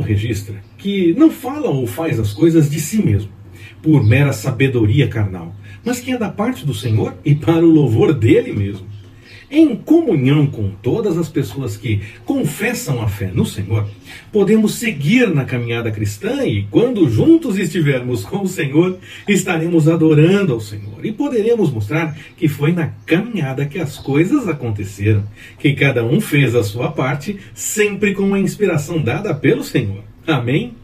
Registra que não fala ou faz as coisas de si mesmo, por mera sabedoria carnal, mas que é da parte do Senhor e para o louvor dele mesmo em comunhão com todas as pessoas que confessam a fé no Senhor, podemos seguir na caminhada cristã e, quando juntos estivermos com o Senhor, estaremos adorando ao Senhor e poderemos mostrar que foi na caminhada que as coisas aconteceram, que cada um fez a sua parte, sempre com a inspiração dada pelo Senhor. Amém?